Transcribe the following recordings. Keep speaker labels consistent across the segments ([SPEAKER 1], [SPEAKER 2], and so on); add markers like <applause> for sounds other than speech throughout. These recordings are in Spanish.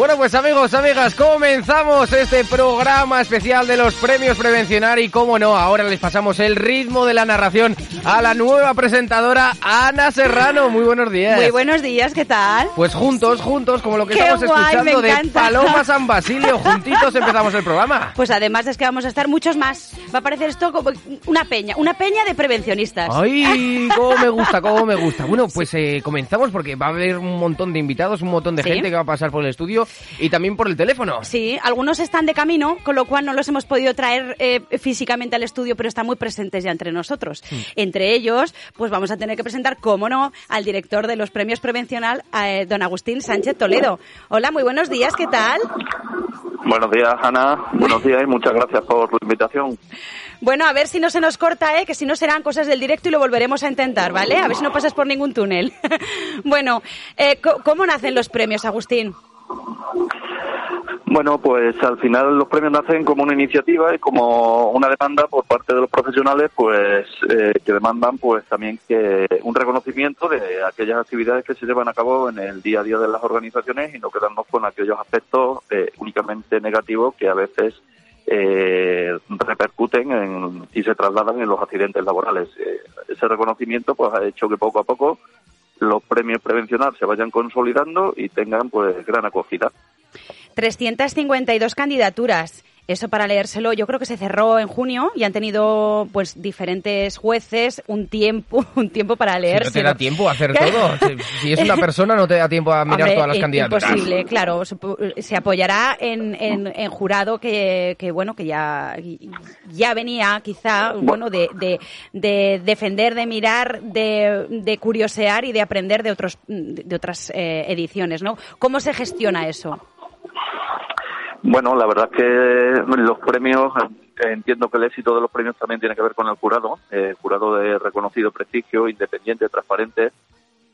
[SPEAKER 1] Bueno, pues amigos, amigas, comenzamos este programa especial de los premios Prevencionar y cómo no, ahora les pasamos el ritmo de la narración a la nueva presentadora Ana Serrano. Muy buenos días.
[SPEAKER 2] Muy buenos días, ¿qué tal?
[SPEAKER 1] Pues juntos, juntos, como lo que
[SPEAKER 2] Qué
[SPEAKER 1] estamos
[SPEAKER 2] guay,
[SPEAKER 1] escuchando de. Paloma San Basilio, <laughs> juntitos empezamos el programa.
[SPEAKER 2] Pues además es que vamos a estar muchos más. Va a parecer esto como una peña, una peña de prevencionistas.
[SPEAKER 1] Ay, <laughs> cómo me gusta, cómo me gusta. Bueno, pues eh, comenzamos porque va a haber un montón de invitados, un montón de
[SPEAKER 2] Sí.
[SPEAKER 1] gente que va a pasar por el estudio y también por el teléfono.
[SPEAKER 2] Sí, algunos están de camino, con lo cual no los hemos podido traer eh, físicamente al estudio, pero están muy presentes ya entre nosotros. Entre ellos, pues vamos a tener que presentar, cómo no, al director de los premios Prevencional, eh, don Agustín Sánchez Toledo. Hola, muy buenos días, ¿qué tal?
[SPEAKER 3] Buenos días, Ana. Buenos días y muchas gracias por la invitación.
[SPEAKER 2] Bueno, a ver si no se nos corta, ¿eh? que si no serán cosas del directo y lo volveremos a intentar, ¿vale? A ver si no pasas por ningún túnel. <laughs> bueno, eh, ¿cómo nacen los premios, Agustín?
[SPEAKER 3] Bueno, pues al final los premios nacen como una iniciativa y como una demanda por parte de los profesionales, pues eh, que demandan pues también que un reconocimiento de aquellas actividades que se llevan a cabo en el día a día de las organizaciones y no quedarnos con aquellos aspectos eh, únicamente negativos que a veces eh, repercuten en- y se trasladan en los accidentes laborales. Eh, ese reconocimiento pues ha hecho que poco a poco los premios prevencional se vayan consolidando y tengan pues gran acogida.
[SPEAKER 2] 352 candidaturas. Eso para leérselo, yo creo que se cerró en junio y han tenido pues diferentes jueces un tiempo, <laughs> un tiempo para
[SPEAKER 1] Si
[SPEAKER 2] leérselo.
[SPEAKER 1] no te da tiempo a hacer todo. Si- es una persona, no te da tiempo a mirar
[SPEAKER 2] Hombre,
[SPEAKER 1] todas las
[SPEAKER 2] i-
[SPEAKER 1] candidaturas.
[SPEAKER 2] Imposible, claro. Se apoyará en, en- en jurado que, que, bueno, que ya, ya venía quizá, bueno, de, de, de defender, de mirar, de, de curiosear y de aprender de otros de otras eh, ediciones, ¿no? ¿Cómo se gestiona eso?
[SPEAKER 3] Bueno, la verdad es que los premios, entiendo que el éxito de los premios también tiene que ver con el jurado, eh, jurado de reconocido prestigio, independiente, transparente,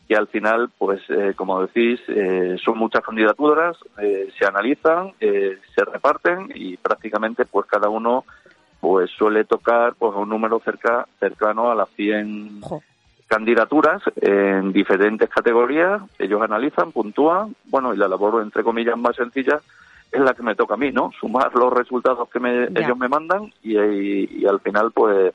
[SPEAKER 3] que al final, pues, eh, como decís, eh, son muchas candidaturas, eh, se analizan, eh, se reparten y prácticamente, pues, cada uno, pues, suele tocar, pues, un número cerca, cercano a las 100
[SPEAKER 2] Jo.
[SPEAKER 3] candidaturas en diferentes categorías, ellos analizan, puntúan, bueno, y la labor, entre comillas, más sencilla es la que me toca a mí, ¿no? Sumar los resultados que me- ellos me mandan y, y- y al final, pues,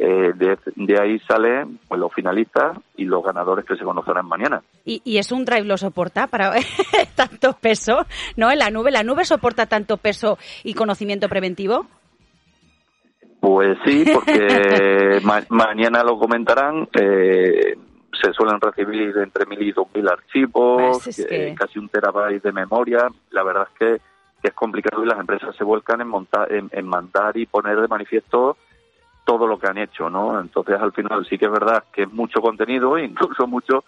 [SPEAKER 3] eh, de, de ahí salen pues, los finalistas y los ganadores que se conocerán mañana.
[SPEAKER 2] Y, y es un drive lo soporta para <laughs> tanto peso, ¿no? En la nube, ¿la nube soporta tanto peso y conocimiento preventivo?
[SPEAKER 3] Pues sí, porque <laughs> ma- mañana lo comentarán. eh, se suelen recibir entre mil y dos mil archivos,
[SPEAKER 2] Pues
[SPEAKER 3] eh,
[SPEAKER 2] que-
[SPEAKER 3] casi un terabyte de memoria. La verdad es que, que es complicado y las empresas se vuelcan en, montar, en, en mandar y poner de manifiesto todo lo que han hecho, ¿no? Entonces, al final sí que es verdad que es mucho contenido, <laughs> incluso mucho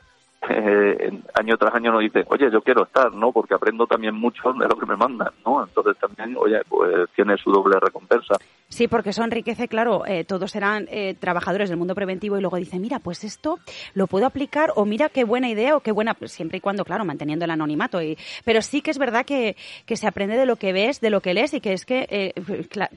[SPEAKER 3] eh, año tras año nos dicen, oye, yo quiero estar, ¿no? Porque aprendo también mucho de lo que me mandan, ¿no? Entonces también, oye, pues tiene su doble recompensa.
[SPEAKER 2] Sí, porque eso enriquece, claro, eh, todos serán eh, trabajadores del mundo preventivo y luego dicen, mira, pues esto lo puedo aplicar o mira qué buena idea o qué buena, siempre y cuando, claro, manteniendo el anonimato. Y, pero sí que es verdad que, que se aprende de lo que ves, de lo que lees y que es que eh,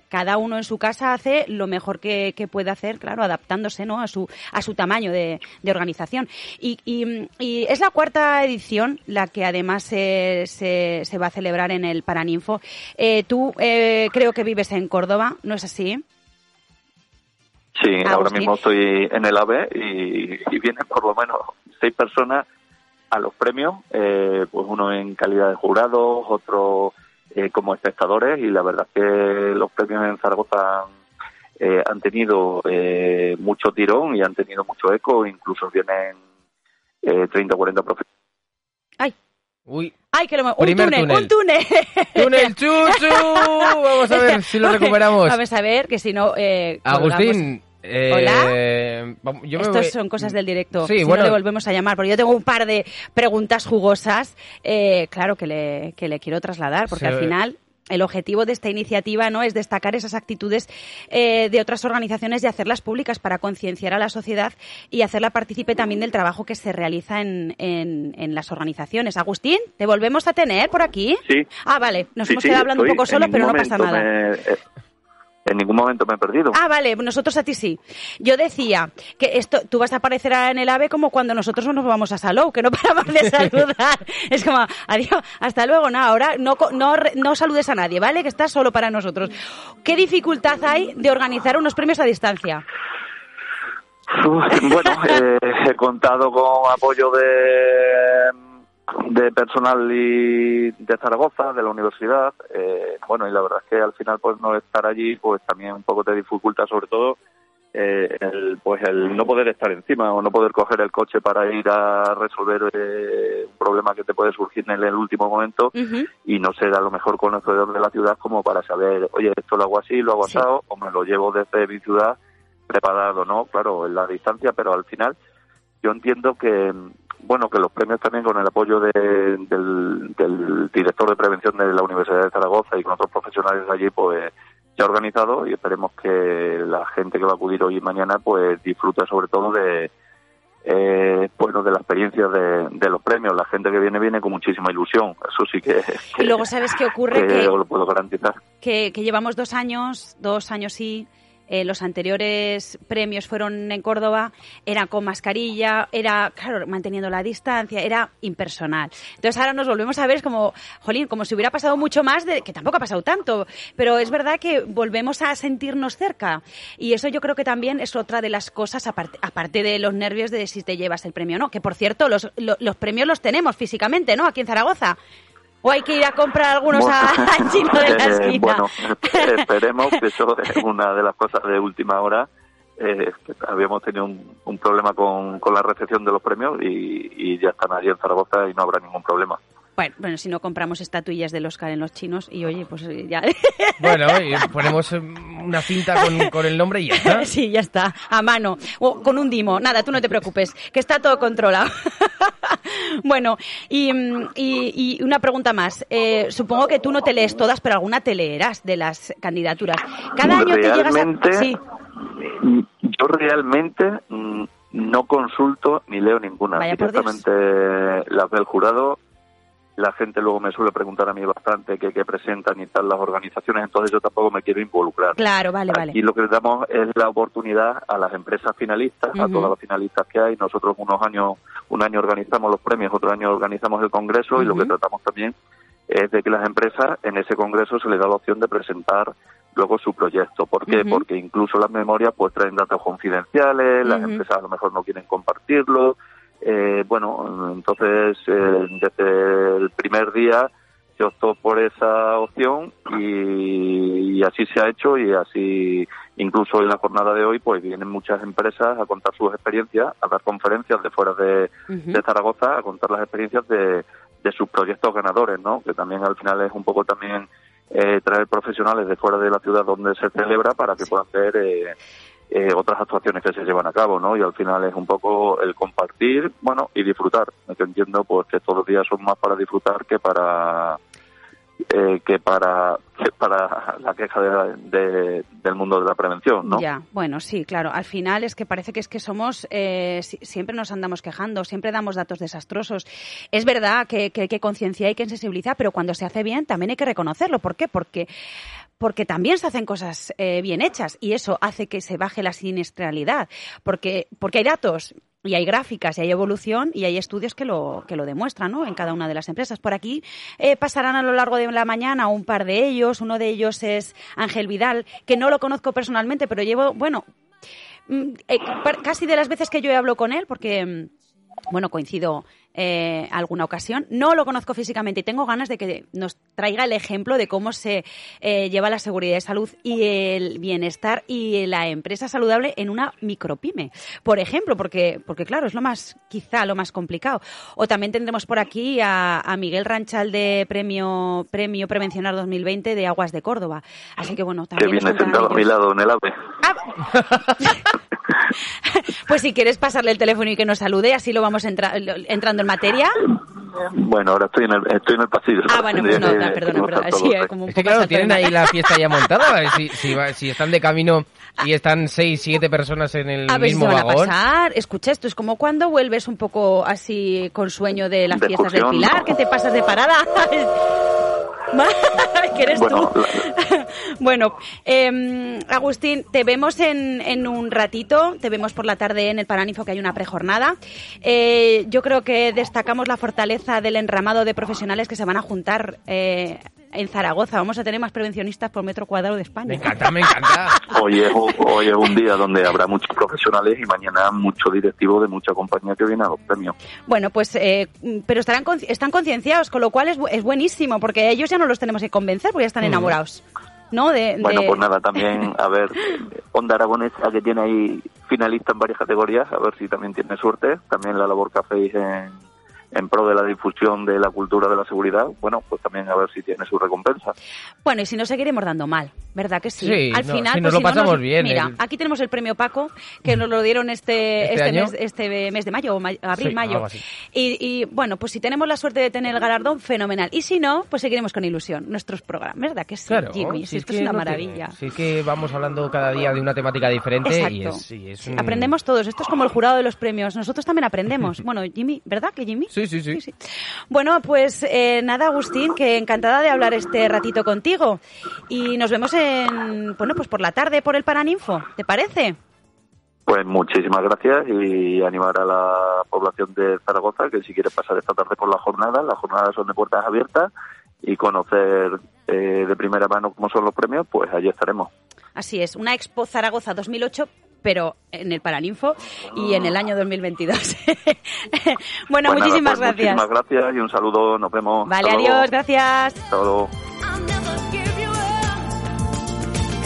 [SPEAKER 2] cada uno en su casa hace lo mejor que, que puede hacer, claro, adaptándose ¿no? a, su, a su tamaño de, de organización. Y, y- y es la cuarta edición la que además se, se, se va a celebrar en el Paraninfo. Eh, tú eh, creo que vives en Córdoba, ¿no es así?
[SPEAKER 3] Sí, ahora mismo estoy en el AVE y, y vienen por lo menos seis personas a los premios, eh, pues uno en calidad de jurados, otro eh, como espectadores y la verdad es que los premios en Zaragoza han eh, han tenido eh, mucho tirón y han tenido mucho eco, incluso vienen eh, 30 o 40 profesores.
[SPEAKER 2] ¡Ay!
[SPEAKER 1] Uy,
[SPEAKER 2] ¡Ay, que lo... Un
[SPEAKER 1] Primer
[SPEAKER 2] túnel,
[SPEAKER 1] túnel.
[SPEAKER 2] un túnel! <laughs>
[SPEAKER 1] túnel chuchu. Vamos a ver si lo <laughs> recuperamos.
[SPEAKER 2] Vamos a ver, que si no... Eh.
[SPEAKER 1] Agustín. eh, vamos, yo me
[SPEAKER 2] Estos son cosas del directo.
[SPEAKER 1] Sí,
[SPEAKER 2] si
[SPEAKER 1] bueno.
[SPEAKER 2] no le volvemos a llamar, porque yo tengo un par de preguntas jugosas, eh, claro, que le, que le quiero trasladar, porque al final el objetivo de esta iniciativa no es destacar esas actitudes eh, de otras organizaciones y hacerlas públicas para concienciar a la sociedad y hacerla partícipe también del trabajo que se realiza en, en, en las organizaciones. Agustín, ¿te volvemos a tener por aquí?
[SPEAKER 3] Sí.
[SPEAKER 2] Ah, vale, nos
[SPEAKER 3] Sí,
[SPEAKER 2] hemos
[SPEAKER 3] sí,
[SPEAKER 2] quedado hablando un poco solos, pero no pasa nada.
[SPEAKER 3] me- eh, en ningún momento me he perdido.
[SPEAKER 2] Ah, vale, nosotros a ti sí. Yo decía que esto, tú vas a aparecer en el AVE como cuando nosotros nos vamos a Salou, que no <laughs> paramos de saludar. es como, adiós, hasta luego, no, ahora no, no, no saludes a nadie, ¿vale? Que estás solo para nosotros. ¿Qué dificultad hay de organizar unos premios a distancia?
[SPEAKER 3] Uf, Bueno, <laughs> eh, he contado con apoyo de, de personal y de Zaragoza, de la universidad. eh, bueno, y la verdad es que al final, pues no estar allí, pues también un poco te dificulta, sobre todo, eh, el, pues el no poder estar encima o no poder coger el coche para ir a resolver eh, un problema que te puede surgir en el último momento y no ser a lo mejor conocedor de la ciudad como para saber, oye, esto lo hago así, lo hago
[SPEAKER 2] Sí.
[SPEAKER 3] asado, o me lo llevo desde mi ciudad preparado, ¿no? Claro, en la distancia, pero al final yo entiendo que, bueno, que los premios también con el apoyo de- del, del director de prevención de la Universidad de Zaragoza y con otros profesionales allí, pues se ha organizado y esperemos que la gente que va a acudir hoy y mañana, pues disfrute sobre todo de, eh, bueno, de la experiencia de, de los premios. La gente que viene viene con muchísima ilusión. Eso sí que,
[SPEAKER 2] Y luego, ¿sabes qué ocurre?
[SPEAKER 3] que
[SPEAKER 2] Que,
[SPEAKER 3] lo puedo garantizar.
[SPEAKER 2] que, que llevamos dos años, dos años sí. Eh, los anteriores premios fueron en Córdoba, era con mascarilla, era, claro, manteniendo la distancia, era impersonal. Entonces ahora nos volvemos a ver, como, jolín, como si hubiera pasado mucho más, de, que tampoco ha pasado tanto, pero es verdad que volvemos a sentirnos cerca. Y eso yo creo que también es otra de las cosas, aparte, aparte de los nervios de si te llevas el premio o no, que por cierto, los, lo- los premios los tenemos físicamente, ¿no? Aquí en Zaragoza. ¿O hay que ir a comprar algunos a- <laughs> al chino de la
[SPEAKER 3] Eh, bueno, esperemos que eso es una de las cosas de última hora. eh, que habíamos tenido un, un problema con, con la recepción de los premios y, y ya están allí en Zaragoza y no habrá ningún problema.
[SPEAKER 2] Bueno, bueno, si no compramos estatuillas del Oscar en los chinos y oye, pues eh, ya. <laughs>
[SPEAKER 1] Bueno, y ponemos eh, una cinta con, con el nombre y ya está. <laughs>
[SPEAKER 2] sí, ya está, a mano, o con un dimo. Nada, tú no te preocupes, que está todo controlado. <laughs> bueno, y, mm, y- y una pregunta más. Eh, supongo que tú no te lees todas, pero alguna te leerás de las candidaturas. Cada año te llegas a...
[SPEAKER 3] Realmente,
[SPEAKER 2] Sí,
[SPEAKER 3] yo realmente mm, no consulto ni leo ninguna.
[SPEAKER 2] Vaya por Dios.
[SPEAKER 3] Directamente las del jurado. La gente luego me suele preguntar a mí bastante qué, qué presentan y tal las organizaciones, entonces yo tampoco me quiero involucrar.
[SPEAKER 2] claro, vale, vale.
[SPEAKER 3] Aquí lo que le damos es la oportunidad a las empresas finalistas, a todas las finalistas que hay. Nosotros unos años, un año organizamos los premios, otro año organizamos el congreso y lo que tratamos también es de que las empresas en ese congreso se les da la opción de presentar luego su proyecto. ¿Por qué? Porque incluso las memorias pues traen datos confidenciales, las empresas a lo mejor no quieren compartirlo. Eh, bueno, entonces eh, desde el primer día se optó por esa opción y, y así se ha hecho y así incluso en la jornada de hoy pues vienen muchas empresas a contar sus experiencias, a dar conferencias de fuera de Zaragoza, a contar las experiencias de, de sus proyectos ganadores, ¿no? Que también al final es un poco también eh, traer profesionales de fuera de la ciudad donde se celebra para que puedan ver eh, eh, otras actuaciones que se llevan a cabo, ¿no? Y al final es un poco el compartir, bueno, y disfrutar. Yo entiendo pues que todos los días son más para disfrutar que para eh, que para <laughs> para la queja de- de- del mundo de la prevención, ¿no?
[SPEAKER 2] Ya, bueno, sí, claro. Al final es que parece que es que somos, eh, si- siempre nos andamos quejando, siempre damos datos desastrosos. Es verdad que, que que concienciar y que sensibilizar, pero cuando se hace bien también hay que reconocerlo. ¿Por qué? Porque porque también se hacen cosas eh, bien hechas y eso hace que se baje la siniestralidad, porque porque hay datos y hay gráficas y hay evolución y hay estudios que lo que lo demuestran, ¿no? En cada una de las empresas. Por aquí eh, pasarán a lo largo de la mañana un par de ellos. Uno de ellos es Ángel Vidal, que no lo conozco personalmente, pero llevo, bueno, mm, eh, casi de las veces que yo hablo con él, porque mm, bueno, coincido eh, alguna ocasión. No lo conozco físicamente y tengo ganas de que nos traiga el ejemplo de cómo se eh, lleva la seguridad de salud y el bienestar y la empresa saludable en una micropyme, por ejemplo, porque, porque claro, es lo más, quizá lo más complicado. O también tendremos por aquí a, a Miguel Ranchal de Premio, Premio Prevencionar 2020 de Aguas de Córdoba. Así que bueno, también.
[SPEAKER 3] Que viene sentado a mi lado en el AVE.
[SPEAKER 2] Ah. <laughs> <laughs> pues si quieres pasarle el teléfono y que nos salude, así lo vamos entra entrando en materia.
[SPEAKER 3] Bueno, ahora estoy en el, estoy en el pasillo.
[SPEAKER 2] Ah, bueno, pues no, <laughs> perdona, perdona. Sí, como un
[SPEAKER 1] Es que
[SPEAKER 2] poco
[SPEAKER 1] claro, tienen ahí la fiesta ya montada. Si, si, va- si están de camino y están seis, siete personas en el
[SPEAKER 2] A ver si
[SPEAKER 1] mismo
[SPEAKER 2] van a
[SPEAKER 1] vagón.
[SPEAKER 2] pasar. Escucha, esto es como cuando vuelves un poco así con sueño de las
[SPEAKER 3] De
[SPEAKER 2] fiestas del Pilar,
[SPEAKER 3] ¿no?
[SPEAKER 2] que te pasas de parada. <laughs> que eres
[SPEAKER 3] Bueno,
[SPEAKER 2] tú. <laughs> bueno, eh, Agustín, te vemos en, en un ratito, te vemos por la tarde en el Paraninfo que hay una prejornada. Eh, yo creo que destacamos la fortaleza del enramado de profesionales que se van a juntar eh, en Zaragoza. Vamos a tener más prevencionistas por metro cuadrado de España.
[SPEAKER 1] Me encanta, me encanta. <laughs>
[SPEAKER 3] Hoy es, un- hoy es un día donde habrá muchos profesionales y mañana muchos directivos de mucha compañía que vienen a los premios.
[SPEAKER 2] Bueno, pues, eh, pero estarán están concienciados, con lo cual es, es buenísimo, porque ellos ya no los tenemos que convencer, porque ya están enamorados. ¿No? De,
[SPEAKER 3] Bueno,
[SPEAKER 2] de-
[SPEAKER 3] pues nada, también, a ver, Onda Aragonesa que tiene ahí finalista en varias categorías, a ver si también tiene suerte. También la labor que hacéis en, en pro de la difusión de la cultura de la seguridad, bueno, pues también a ver si tiene su recompensa.
[SPEAKER 2] Bueno, y si no seguiremos dando mal, ¿verdad que sí?
[SPEAKER 1] Sí,
[SPEAKER 2] Al
[SPEAKER 1] no,
[SPEAKER 2] final,
[SPEAKER 1] si
[SPEAKER 2] pues
[SPEAKER 1] nos lo
[SPEAKER 2] si no
[SPEAKER 1] pasamos bien,
[SPEAKER 2] Mira,
[SPEAKER 1] el-
[SPEAKER 2] aquí tenemos el premio Paco, que nos lo dieron este,
[SPEAKER 1] ¿Este
[SPEAKER 2] este, mes, este mes de mayo, o ma- abril,
[SPEAKER 1] Sí,
[SPEAKER 2] mayo. Y, y, bueno, pues si tenemos la suerte de tener el galardón, fenomenal. Y si no, pues seguiremos con ilusión nuestros programas, ¿verdad que sí,
[SPEAKER 1] Claro,
[SPEAKER 2] Jimmy? Si
[SPEAKER 1] si
[SPEAKER 2] esto
[SPEAKER 1] que
[SPEAKER 2] es una
[SPEAKER 1] no
[SPEAKER 2] maravilla.
[SPEAKER 1] si es que vamos hablando cada día de una temática diferente y es, y es un-
[SPEAKER 2] Aprendemos todos. Esto es como el jurado de los premios. Nosotros también aprendemos. <laughs> Bueno, Jimmy, ¿verdad que Jimmy?
[SPEAKER 1] Sí, sí, sí.
[SPEAKER 2] Bueno, pues eh, nada, Agustín, que encantada de hablar este ratito contigo. Y nos vemos en, bueno, pues por la tarde por el Paraninfo. ¿Te parece?
[SPEAKER 3] Pues muchísimas gracias y animar a la población de Zaragoza que si quiere pasar esta tarde por la jornada, las jornadas son de puertas abiertas y conocer eh, de primera mano cómo son los premios, pues allí estaremos.
[SPEAKER 2] Así es, una Expo Zaragoza 2008, pero en el Paraninfo y en el año 2022. <laughs> bueno,
[SPEAKER 3] Pues nada,
[SPEAKER 2] muchísimas
[SPEAKER 3] pues
[SPEAKER 2] gracias.
[SPEAKER 3] Muchísimas gracias y un saludo, nos vemos.
[SPEAKER 2] Vale,
[SPEAKER 3] Hasta luego.
[SPEAKER 2] adiós, gracias.
[SPEAKER 3] Hasta luego.